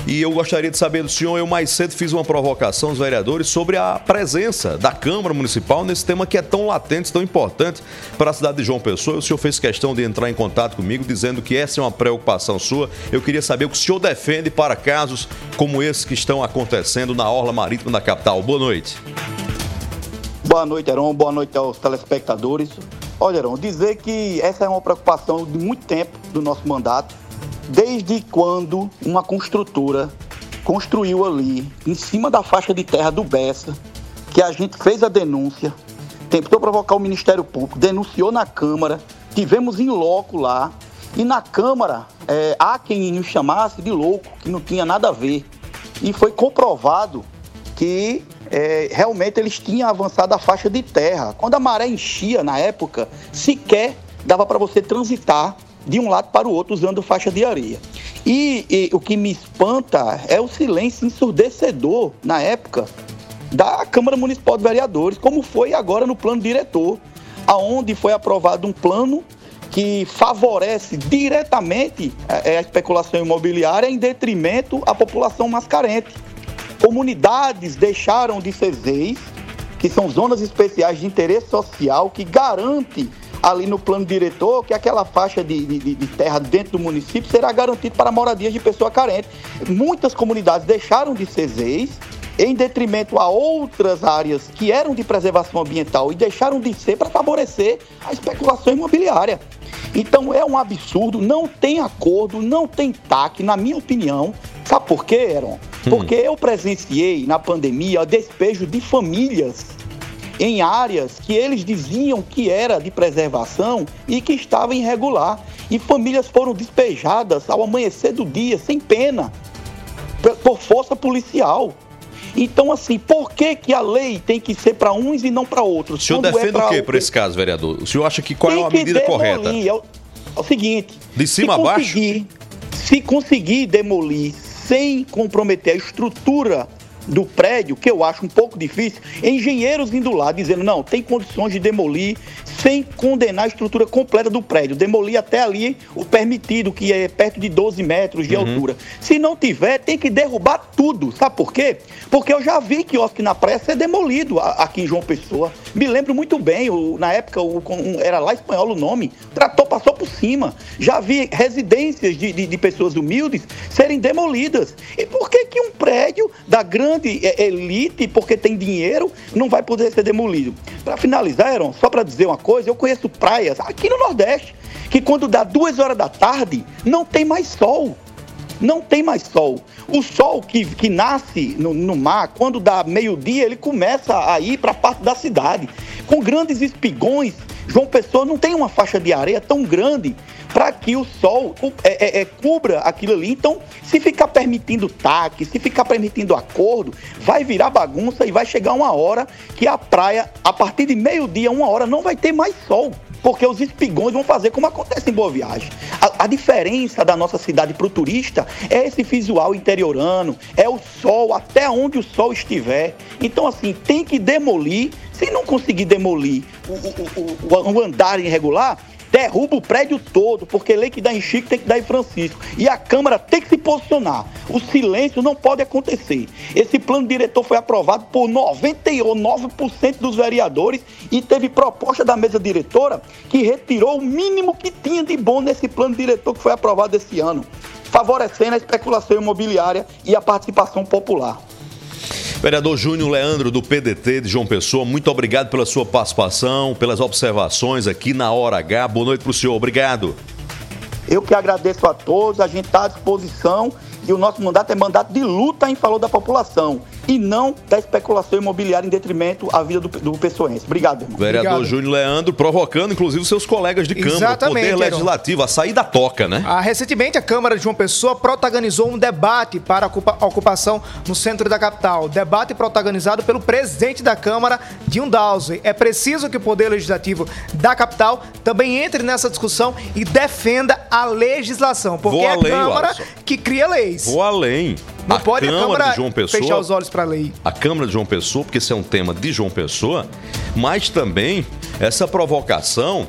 E eu gostaria de saber do senhor, eu mais cedo fiz uma provocação aos vereadores sobre a presença da Câmara Municipal nesse tema que é tão latente, tão importante para a cidade de João Pessoa. O senhor fez questão de entrar em contato comigo dizendo que essa é uma preocupação sua. Eu queria saber o que o senhor defende para casos como esses que estão acontecendo na orla marítima da capital. Boa noite. Boa noite, Heron. Boa noite aos telespectadores. Olha, Heron, dizer que essa é uma preocupação de muito tempo do nosso mandato, desde quando uma construtora construiu ali, em cima da faixa de terra do Bessa, que a gente fez a denúncia, tentou provocar o Ministério Público, denunciou na Câmara, tivemos em loco lá, e na Câmara é, há quem nos chamasse de louco, que não tinha nada a ver. E foi comprovado que é, realmente eles tinham avançado a faixa de terra. Quando a maré enchia na época, sequer dava para você transitar de um lado para o outro usando faixa de areia. E, e o que me espanta é o silêncio ensurdecedor na época da Câmara Municipal de Vereadores, como foi agora no plano diretor, aonde foi aprovado um plano que favorece diretamente a, a especulação imobiliária em detrimento à população mais carente. Comunidades deixaram de ser ZEIs, que são zonas especiais de interesse social, que garante ali no plano diretor que aquela faixa de, de, de terra dentro do município será garantida para moradias de pessoa carente. Muitas comunidades deixaram de ser ZEIs em detrimento a outras áreas que eram de preservação ambiental e deixaram de ser para favorecer a especulação imobiliária. Então é um absurdo, não tem acordo, não tem TAC, na minha opinião. Sabe por quê, Aaron? Porque eu presenciei na pandemia o despejo de famílias em áreas que eles diziam que era de preservação e que estava irregular. E famílias foram despejadas ao amanhecer do dia, sem pena, por- força policial. Então, assim, por que, que a lei tem que ser para uns e não para outros? O senhor Quando é defende pra o quê por esse caso, vereador? O senhor acha que qual é tem a que medida correta? É o, é o seguinte: De cima se a baixo? Se conseguir demolir sem comprometer a estrutura do prédio, que eu acho um pouco difícil, engenheiros indo lá dizendo, não, tem condições de demolir sem condenar a estrutura completa do prédio, demolir até ali o permitido, que é perto de 12 metros de Uhum. altura. Se não tiver, tem que derrubar tudo. Sabe por quê? Porque eu já vi quiosque na praia ser demolido aqui em João Pessoa. Me lembro muito bem, o- na época o- um- era lá espanhol o nome, trator passou por cima. Já vi residências de, de- de pessoas humildes serem demolidas. E por que, que um prédio da grande eh, elite, porque tem dinheiro, não vai poder ser demolido? Para finalizar, Aaron, só para dizer uma coisa, eu conheço praias aqui no Nordeste que quando dá duas horas da tarde não tem mais sol. Não tem mais sol. O sol que, que nasce no, no mar, quando dá meio-dia, ele começa a ir para parte da cidade. Com grandes espigões, João Pessoa não tem uma faixa de areia tão grande para que o sol é, é, é, cubra aquilo ali. Então, se ficar permitindo taque, se ficar permitindo acordo, vai virar bagunça e vai chegar uma hora que a praia, a partir de meio-dia, uma hora, não vai ter mais sol. Porque os espigões vão fazer como acontece em Boa Viagem. A, a diferença da nossa cidade para o turista é esse visual interiorano, é o sol, até onde o sol estiver. Então, assim, tem que demolir. Se não conseguir demolir o, o- o- o andar irregular, derruba o prédio todo, porque lei que dá em Chico tem que dar em Francisco. E a Câmara tem que se posicionar. O silêncio não pode acontecer. Esse plano diretor foi aprovado por 99% dos vereadores e teve proposta da mesa diretora que retirou o mínimo que tinha de bom nesse plano diretor que foi aprovado esse ano, favorecendo a especulação imobiliária e a participação popular. Vereador Júnior Leandro, do PDT de João Pessoa, muito obrigado pela sua participação, pelas observações aqui na Hora H. Boa noite para o senhor, obrigado. Eu que agradeço a todos, a gente está à disposição e o nosso mandato é mandato de luta em favor da população e não da especulação imobiliária em detrimento à vida do, do pessoense. Obrigado, irmão. Vereador Obrigado. Júnior Leandro, provocando inclusive os seus colegas de Câmara, Exatamente, Poder Heron. Legislativo, a sair da toca, né? Ah, recentemente, a Câmara de João Pessoa protagonizou um debate para a ocupa- a ocupação no centro da capital. Debate protagonizado pelo presidente da Câmara, Dinho Dowsey. É preciso que o Poder Legislativo da capital também entre nessa discussão e defenda a legislação, porque Vou é a além, Câmara Alisson. que cria leis. Vou além. Não a pode a Câmara Câmara de João Pessoa, fechar os olhos para a lei. a Câmara de João Pessoa, porque esse é um tema de João Pessoa, mas também essa provocação,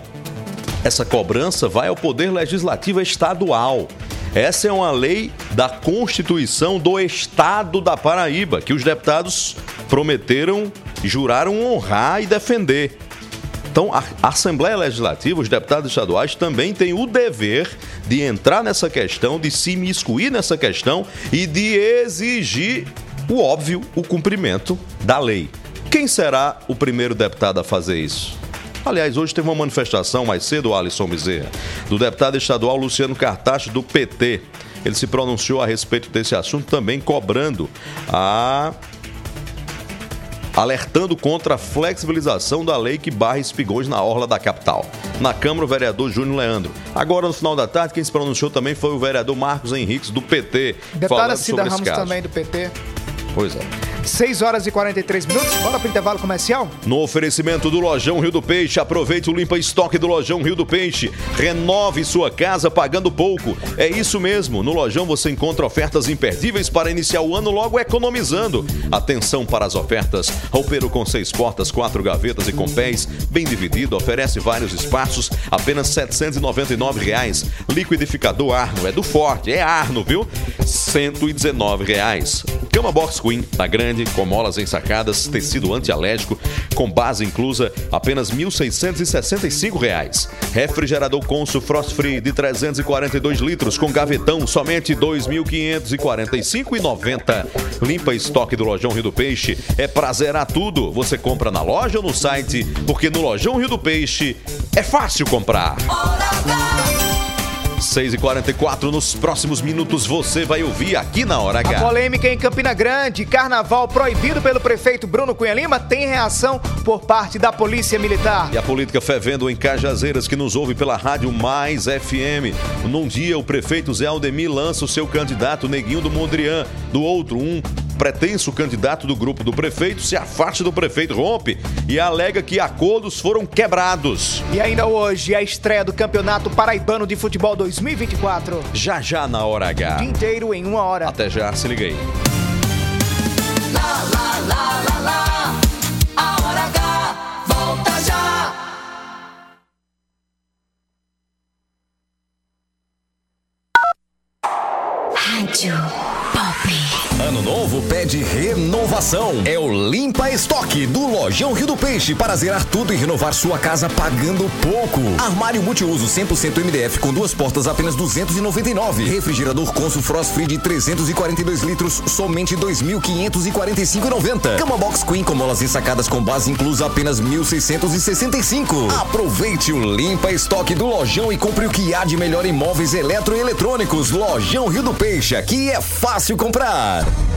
essa cobrança vai ao Poder Legislativo Estadual. Essa é uma lei da Constituição do Estado da Paraíba, que os deputados prometeram, juraram honrar e defender. Então, a Assembleia Legislativa, os deputados estaduais também têm o dever de entrar nessa questão, de se miscuir nessa questão e de exigir o óbvio, o cumprimento da lei. Quem será o primeiro deputado a fazer isso? Aliás, hoje teve uma manifestação mais cedo, Alisson Bezerra, do deputado estadual Luciano Cartacho, do PT. Ele se pronunciou a respeito desse assunto, também cobrando a alertando contra a flexibilização da lei que barra espigões na orla da capital. Na Câmara, o vereador Júnior Leandro. Agora, no final da tarde, quem se pronunciou também foi o vereador Marcos Henriques, do PT, Deputada Cida Ramos também do PT. Pois é. 6 horas e 43 minutos. Bora pro intervalo comercial? No oferecimento do Lojão Rio do Peixe, aproveite o limpa estoque do Lojão Rio do Peixe. Renove sua casa pagando pouco. É isso mesmo, no Lojão você encontra ofertas imperdíveis para iniciar o ano logo economizando. Atenção para as ofertas. Roupeiro com seis portas, quatro gavetas e com pés, bem dividido, oferece vários espaços, apenas 799 reais. Liquidificador Arno, é do Forte, é Arno, viu? 119 reais. Cama Box Queen, da grande, Grande, com molas ensacadas, tecido antialérgico, com base inclusa, apenas R$ 1.665. Refrigerador Consul Frost Free de 342 litros, com gavetão, somente R$ 2.545,90. Limpa estoque do Lojão Rio do Peixe, é prazerar tudo. Você compra na loja ou no site, porque no Lojão Rio do Peixe é fácil comprar. Hora 6h44. Nos próximos minutos você vai ouvir aqui na Hora H. A polêmica em Campina Grande, carnaval proibido pelo prefeito Bruno Cunha Lima, tem reação por parte da Polícia Militar. E a política fervendo em Cajazeiras, que nos ouve pela Rádio Mais FM. Num dia, o prefeito Zé Aldemir lança o seu candidato Neguinho do Mondrian. Do outro, um Pretenso candidato do grupo do prefeito se afaste do prefeito, rompe e alega que acordos foram quebrados. E ainda hoje, a estreia do Campeonato Paraibano de Futebol 2024. Já já na hora H. O dia inteiro em uma hora. Até já, se liga aí. Lá, lá, lá, lá, lá. A hora H volta já. Rádio. Ano novo pede renovação. É o Limpa Estoque do Lojão Rio do Peixe para zerar tudo e renovar sua casa pagando pouco. Armário multiuso 100% MDF com duas portas apenas 299. Refrigerador Consul Frost Free de 342 litros somente 2.545,90. Cama Box Queen com molas ensacadas com base inclusa apenas 1.665. Aproveite o Limpa Estoque do Lojão e compre o que há de melhor em móveis eletroeletrônicos. Lojão Rio do Peixe, aqui é fácil comprar.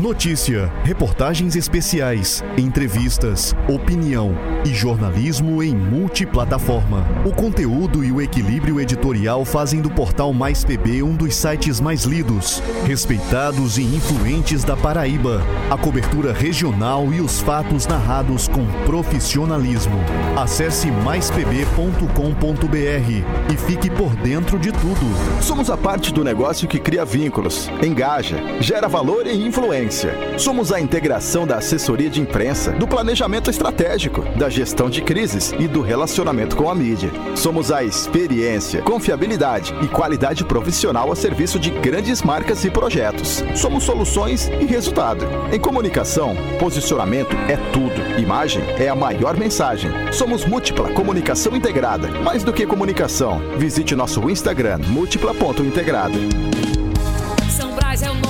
Notícia, reportagens especiais, entrevistas, opinião e jornalismo em multiplataforma. O conteúdo e o equilíbrio editorial fazem do portal Mais PB um dos sites mais lidos, respeitados e influentes da Paraíba. A cobertura regional e os fatos narrados com profissionalismo. Acesse maispb.com.br e fique por dentro de tudo. Somos a parte do negócio que cria vínculos, engaja, gera valor e influência. Somos a integração da assessoria de imprensa, do planejamento estratégico, da gestão de crises e do relacionamento com a mídia. Somos a experiência, confiabilidade e qualidade profissional a serviço de grandes marcas e projetos. Somos soluções e resultado. Em comunicação, posicionamento é tudo. Imagem é a maior mensagem. Somos múltipla comunicação integrada. Mais do que comunicação, visite nosso Instagram múltipla.integrada. São Brás é o nome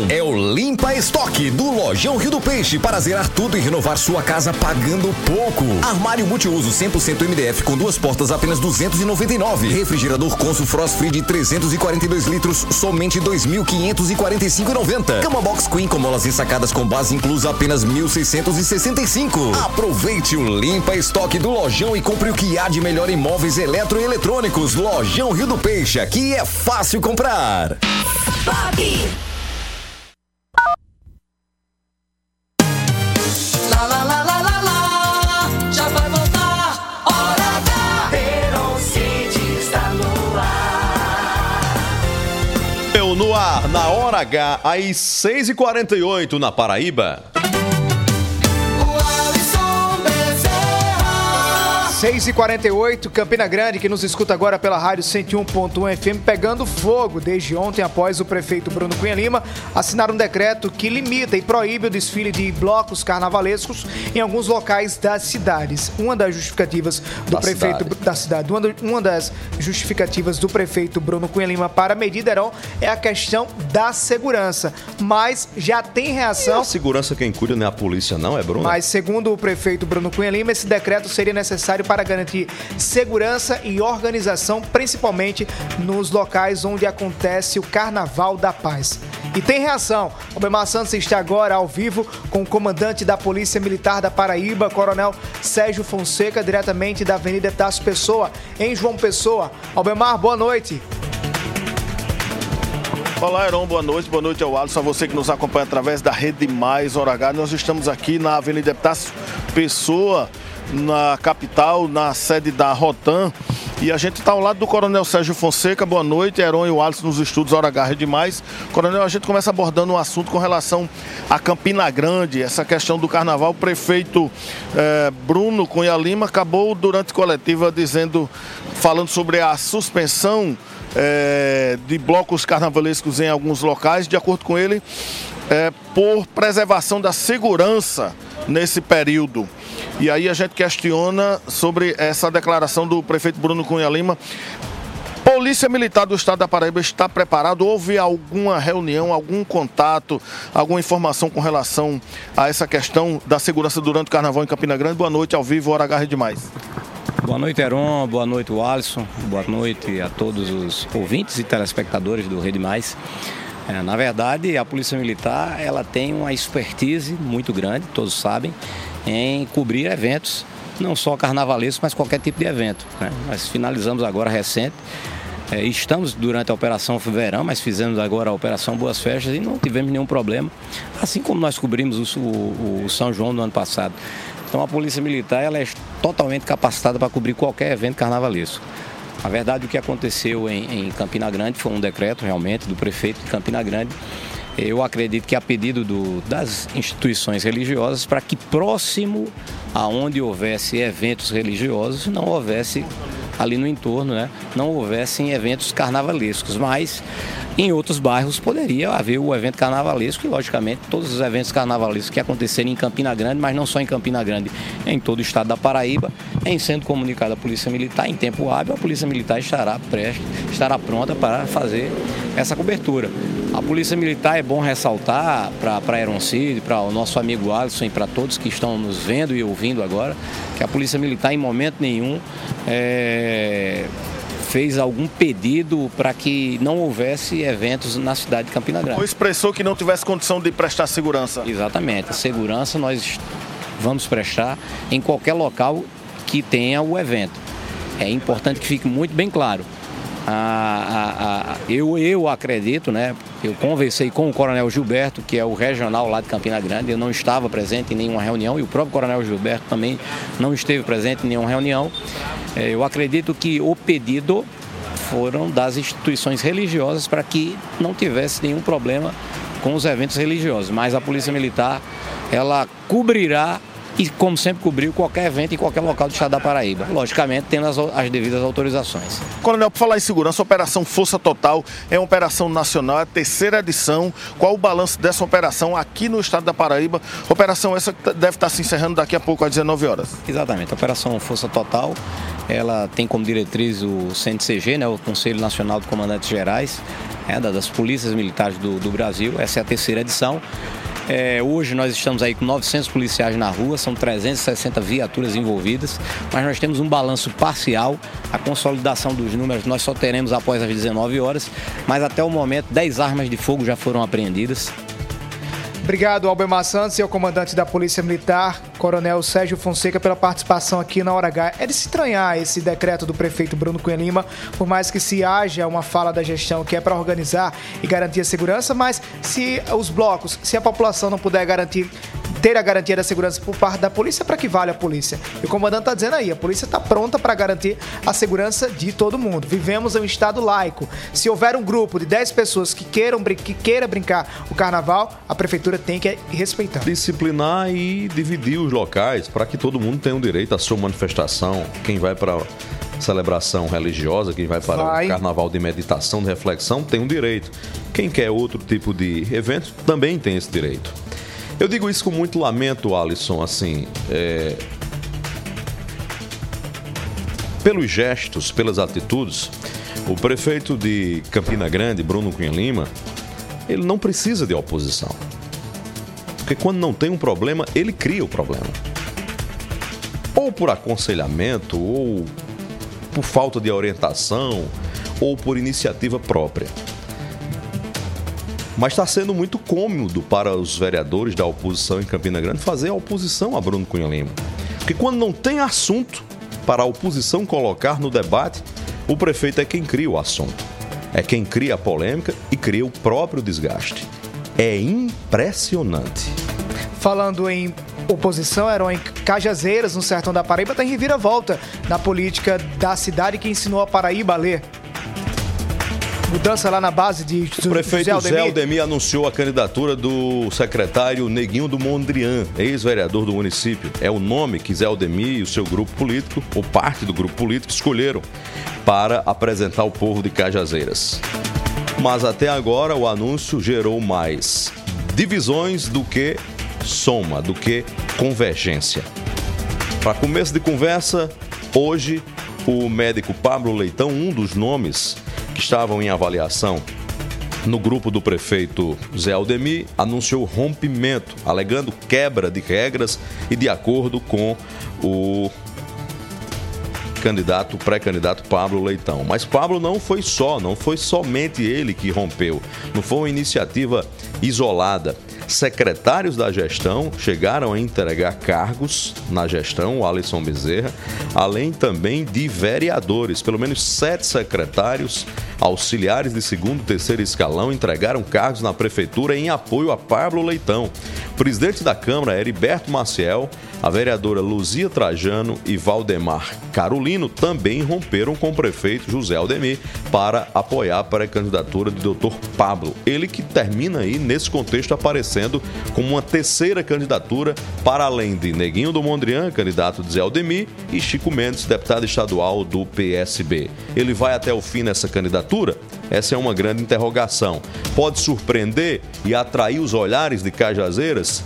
É o Limpa Estoque do Lojão Rio do Peixe para zerar tudo e renovar sua casa pagando pouco. Armário multiuso 100% MDF com duas portas apenas 299. Refrigerador Consul Frost Free de 342 litros somente 2.545,90. Cama Box Queen com molas ensacadas com base inclusa apenas 1.665. Aproveite o Limpa Estoque do Lojão e compre o que há de melhor em móveis eletroeletrônicos. Lojão Rio do Peixe, aqui é fácil comprar. Lá, hora H, às 6h48 na Paraíba. 6h48, Campina Grande, que nos escuta agora pela rádio 101.1 FM, pegando fogo desde ontem, após o prefeito Bruno Cunha Lima assinar um decreto que limita e proíbe o desfile de blocos carnavalescos em alguns locais das cidades. Uma das justificativas do Da prefeito cidade. da cidade, uma, uma das justificativas do prefeito Bruno Cunha Lima para a medida Heron, é a questão da segurança. Mas já tem E reação a segurança quem cuida não é a polícia, não, é Bruno? mas, segundo o prefeito Bruno Cunha Lima, esse decreto seria necessário para garantir segurança e organização, principalmente nos locais onde acontece o Carnaval da Paz. E tem reação. O Bemar Santos está agora ao vivo com o comandante da Polícia Militar da Paraíba, Coronel Sérgio Fonseca, diretamente da Avenida Tasso Pessoa, em João Pessoa. Albemar, boa noite. Olá, Heron, boa noite. Boa noite ao Alisson, a você que nos acompanha através da Rede Mais Hora H. Nós estamos aqui na Avenida Epitácio Pessoa, na capital, na sede da Rotan. E a gente está ao lado do Coronel Sérgio Fonseca. Boa noite, Heron e o Alisson nos estudos Hora H Rede Mais. Coronel, a gente começa abordando um assunto com relação a Campina Grande, essa questão do carnaval. O prefeito eh, Bruno Cunha Lima acabou durante coletiva dizendo, falando sobre a suspensão é, de blocos carnavalescos em alguns locais, de acordo com ele, é, por preservação da segurança nesse período. E aí a gente questiona sobre essa declaração do prefeito Bruno Cunha Lima Polícia Militar do Estado da Paraíba está preparado? Houve alguma reunião, algum contato, alguma informação com relação a essa questão da segurança durante o Carnaval em Campina Grande? Boa noite, ao vivo, Hora H demais. Boa noite, Heron. Boa noite, Alisson. Boa noite a todos os ouvintes e telespectadores do Rede Mais. É, na verdade, a Polícia Militar ela tem uma expertise muito grande, todos sabem, em cobrir eventos, não só carnavalescos, mas qualquer tipo de evento. Né? Nós finalizamos agora recente. é, estamos durante a Operação Verão, mas fizemos agora a Operação Boas Festas e não tivemos nenhum problema. Assim como nós cobrimos o, o- o São João no ano passado. Então a Polícia Militar ela é totalmente capacitada para cobrir qualquer evento carnavalesco. Na verdade, o que aconteceu em, em Campina Grande foi um decreto realmente do prefeito de Campina Grande. Eu acredito que a pedido do- das instituições religiosas para que próximo aonde houvesse eventos religiosos não houvesse ali no entorno, né, não houvessem eventos carnavalescos, mas em outros bairros poderia haver o evento carnavalesco e, logicamente, todos os eventos carnavalescos que acontecerem em Campina Grande, mas não só em Campina Grande, em todo o estado da Paraíba, em sendo comunicada a Polícia Militar em tempo hábil, a Polícia Militar estará presta, estará pronta para fazer essa cobertura. A Polícia Militar é bom ressaltar para a Aeroncid, para o nosso amigo Alisson e para todos que estão nos vendo e ouvindo agora, que a Polícia Militar em momento nenhum é, fez algum pedido para que não houvesse eventos na cidade de Campina Grande. Ou expressou que não tivesse condição de prestar segurança? Exatamente. A segurança nós vamos prestar em qualquer local que tenha o evento. É importante que fique muito bem claro. A- a- a- eu, eu acredito, né? Eu conversei com o Coronel Gilberto, que é o regional lá de Campina Grande. Eu não estava presente em nenhuma reunião e o próprio Coronel Gilberto também não esteve presente em nenhuma reunião. É, Eu acredito que o pedido foram das instituições religiosas para que não tivesse nenhum problema com os eventos religiosos. Mas a Polícia Militar, ela cobrirá e, como sempre, cobriu qualquer evento em qualquer local do estado da Paraíba. Logicamente, tendo as, as devidas autorizações. Coronel, por falar em segurança, a Operação Força Total é uma operação nacional, é a terceira edição. Qual o balanço dessa operação aqui no estado da Paraíba? Operação essa que deve estar se encerrando daqui a pouco, às 19 horas. Exatamente. A Operação Força Total, ela tem como diretriz o CNCG, né, o Conselho Nacional de Comandantes Gerais, da- das Polícias Militares do, do Brasil. Essa é a terceira edição. É, hoje nós estamos aí com 900 policiais na rua, são 360 viaturas envolvidas, mas nós temos um balanço parcial. A consolidação dos números nós só teremos após as 19 horas, mas até o momento 10 armas de fogo já foram apreendidas. Obrigado, Albemar Santos e ao comandante da Polícia Militar, Coronel Sérgio Fonseca, pela participação aqui na Hora H. É de se estranhar esse decreto do prefeito Bruno Cunha Lima, por mais que se haja uma fala da gestão que é para organizar e garantir a segurança, mas se os blocos, se a população não puder garantir ter a garantia da segurança por parte da polícia, para que vale a polícia? E o comandante está dizendo aí, a polícia está pronta para garantir a segurança de todo mundo. Vivemos em um estado laico. Se houver um grupo de 10 pessoas que queiram que queira brincar o carnaval, a prefeitura tem que respeitar. Disciplinar e dividir os locais para que todo mundo tenha o direito à sua manifestação. Quem vai para celebração religiosa, quem vai para Vai. o carnaval de meditação, de reflexão, tem um direito. Quem quer outro tipo de evento também tem esse direito. Eu digo isso com muito lamento, Alisson, assim, é, pelos gestos, pelas atitudes, o prefeito de Campina Grande, Bruno Cunha Lima, ele não precisa de oposição. Porque quando não tem um problema, ele cria o problema. Ou por aconselhamento, ou por falta de orientação, ou por iniciativa própria. Mas está sendo muito cômodo para os vereadores da oposição em Campina Grande fazer a oposição a Bruno Cunha Lima. Porque quando não tem assunto para a oposição colocar no debate, o prefeito é quem cria o assunto. É quem cria a polêmica e cria o próprio desgaste. É impressionante. Falando em oposição, em Cajazeiras, no sertão da Paraíba, tem reviravolta na política da cidade que ensinou a Paraíba a ler. Mudança lá na base de O prefeito Zé Aldemir anunciou a candidatura do secretário Neguinho do Mondrian, ex-vereador do município. É o nome que Zé Aldemir e o seu grupo político, ou parte do grupo político, escolheram para apresentar ao povo de Cajazeiras. Mas até agora o anúncio gerou mais divisões do que soma, do que convergência. Para começo de conversa, hoje o médico Pablo Leitão, um dos nomes estavam em avaliação no grupo do prefeito Zé Aldemir, anunciou rompimento, alegando quebra de regras e de acordo com o candidato, pré-candidato Pablo Leitão. Mas Pablo não foi só, não foi somente ele que rompeu. Não foi uma iniciativa isolada. Secretários da gestão chegaram a entregar cargos na gestão, o Alisson Bezerra, além também de vereadores. Pelo menos sete secretários auxiliares de segundo e terceiro escalão entregaram cargos na prefeitura em apoio a Pablo Leitão. O presidente da Câmara, Heriberto Maciel, a vereadora Luzia Trajano e Valdemar Carolino também romperam com o prefeito José Aldemir para apoiar a pré-candidatura do Dr. Pablo. Ele que termina aí, nesse contexto, aparecendo como uma terceira candidatura, para além de Neguinho do Mondrian, candidato de Zé Aldemir, e Chico Mendes, deputado estadual do PSB. Ele vai até o fim nessa candidatura? Essa é uma grande interrogação. Pode surpreender e atrair os olhares de Cajazeiras?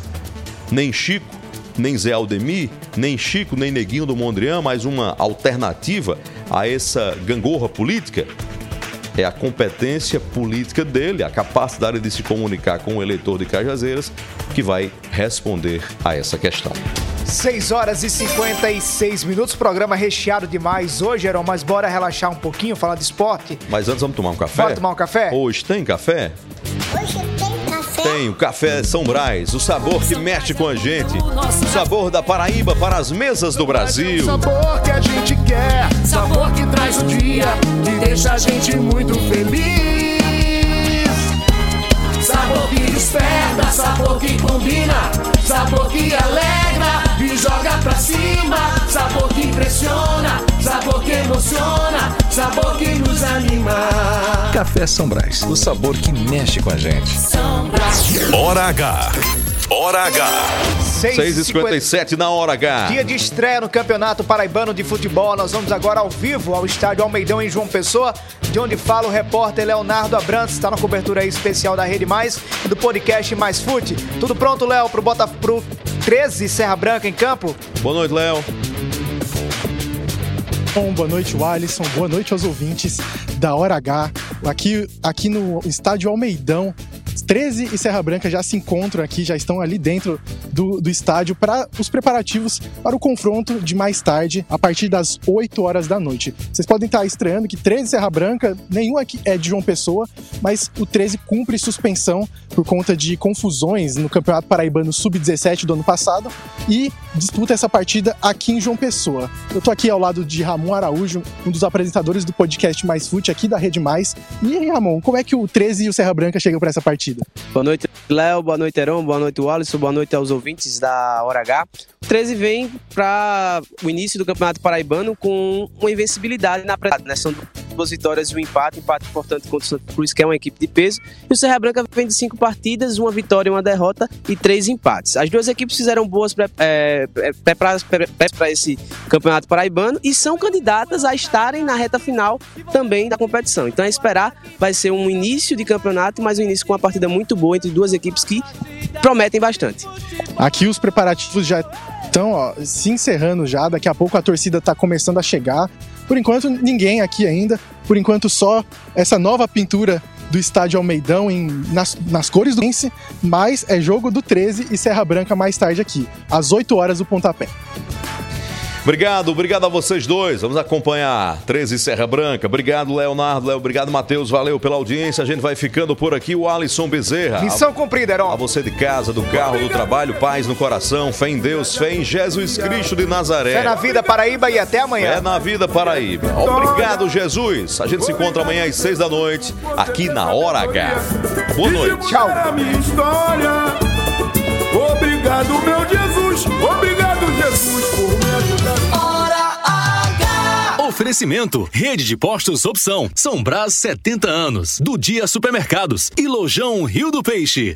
Nem Chico nem Zé Aldemir, nem Chico, nem Neguinho do Mondrian, mas uma alternativa a essa gangorra política? É a competência política dele, a capacidade de se comunicar com o eleitor de Cajazeiras que vai responder a essa questão. 6 horas e 56 minutos, programa recheado demais hoje, Heron, mas bora relaxar um pouquinho, falar de esporte. Mas antes vamos tomar um café? Bora tomar um café? Hoje tem café? Hoje tem o Café São Brás, o sabor que mexe com a gente. O sabor da Paraíba para as mesas do Brasil. Sabor que a gente quer, sabor que traz o dia, que deixa a gente muito feliz. Sabor que desperta, sabor que combina, sabor que alegra e joga pra cima. Sabor que impressiona, sabor que emociona, sabor que nos anima. Café São Brás, o sabor que mexe com a gente. São Brás. Hora H. Hora H. 6h57 na hora H. Dia de estreia no Campeonato Paraibano de Futebol. Nós vamos agora ao vivo ao estádio Almeidão em João Pessoa, de onde fala o repórter Leonardo Abrantes. Está na cobertura aí especial da Rede Mais e do podcast Mais Fute. Tudo pronto, Léo, pro, Bota... pro 13 Serra Branca em campo? Boa noite, Léo. Bom, boa noite, Alisson. Boa noite aos ouvintes da Hora H. Aqui, aqui no estádio Almeidão, 13 e Serra Branca já se encontram aqui, já estão ali dentro do, do estádio para os preparativos para o confronto de mais tarde, a partir das 8 horas da noite. Vocês podem estar estranhando que 13 e Serra Branca, nenhum aqui é de João Pessoa, mas o 13 cumpre suspensão por conta de confusões no Campeonato Paraibano Sub-17 do ano passado e disputa essa partida aqui em João Pessoa. Eu tô aqui ao lado de Ramon Araújo, um dos apresentadores do podcast Mais Fute aqui da Rede Mais. E aí, Ramon, como é que o 13 e o Serra Branca chegam para essa partida? Boa noite, Léo. Boa noite, Heron. Boa noite, Alisson. Boa noite aos ouvintes da Hora H. O 13 vem para o início do Campeonato Paraibano com uma invencibilidade na pré né? São duas vitórias e um empate, empate importante contra o Santa Cruz, que é uma equipe de peso. E o Serra Branca vem de cinco partidas, uma vitória uma derrota e três empates. As duas equipes fizeram boas preparadas para esse Campeonato Paraibano e são candidatas a estarem na reta final também da competição. Então é esperar, vai ser um início de campeonato, mas um início com uma partida muito boa entre duas equipes que prometem bastante. Aqui os preparativos já estão ó, se encerrando já, daqui a pouco a torcida está começando a chegar. Por enquanto, ninguém aqui ainda. Por enquanto, só essa nova pintura do estádio Almeidão em, nas, nas cores do Lince, mas é jogo do 13 e Serra Branca mais tarde aqui, às 8 horas do pontapé. Obrigado, obrigado a vocês dois. Vamos acompanhar 13 Serra Branca. Obrigado, Leonardo. Léo, obrigado, Matheus. Valeu pela audiência. A gente vai ficando por aqui. O Alisson Bezerra. Missão cumprida, Heron. A você de casa, do carro, do trabalho, paz no coração, fé em Deus, fé em Jesus Cristo de Nazaré. Fé na vida, Paraíba e até amanhã. Fé na vida, Paraíba. Obrigado, Jesus. A gente se encontra amanhã às 6 da noite, aqui na Hora H. Boa noite. Tchau. minha história. Obrigado, meu Jesus. Obrigado, Jesus, Oferecimento: Rede de Postos Opção. São Brás 70 anos. Do Dia Supermercados. E Lojão Rio do Peixe.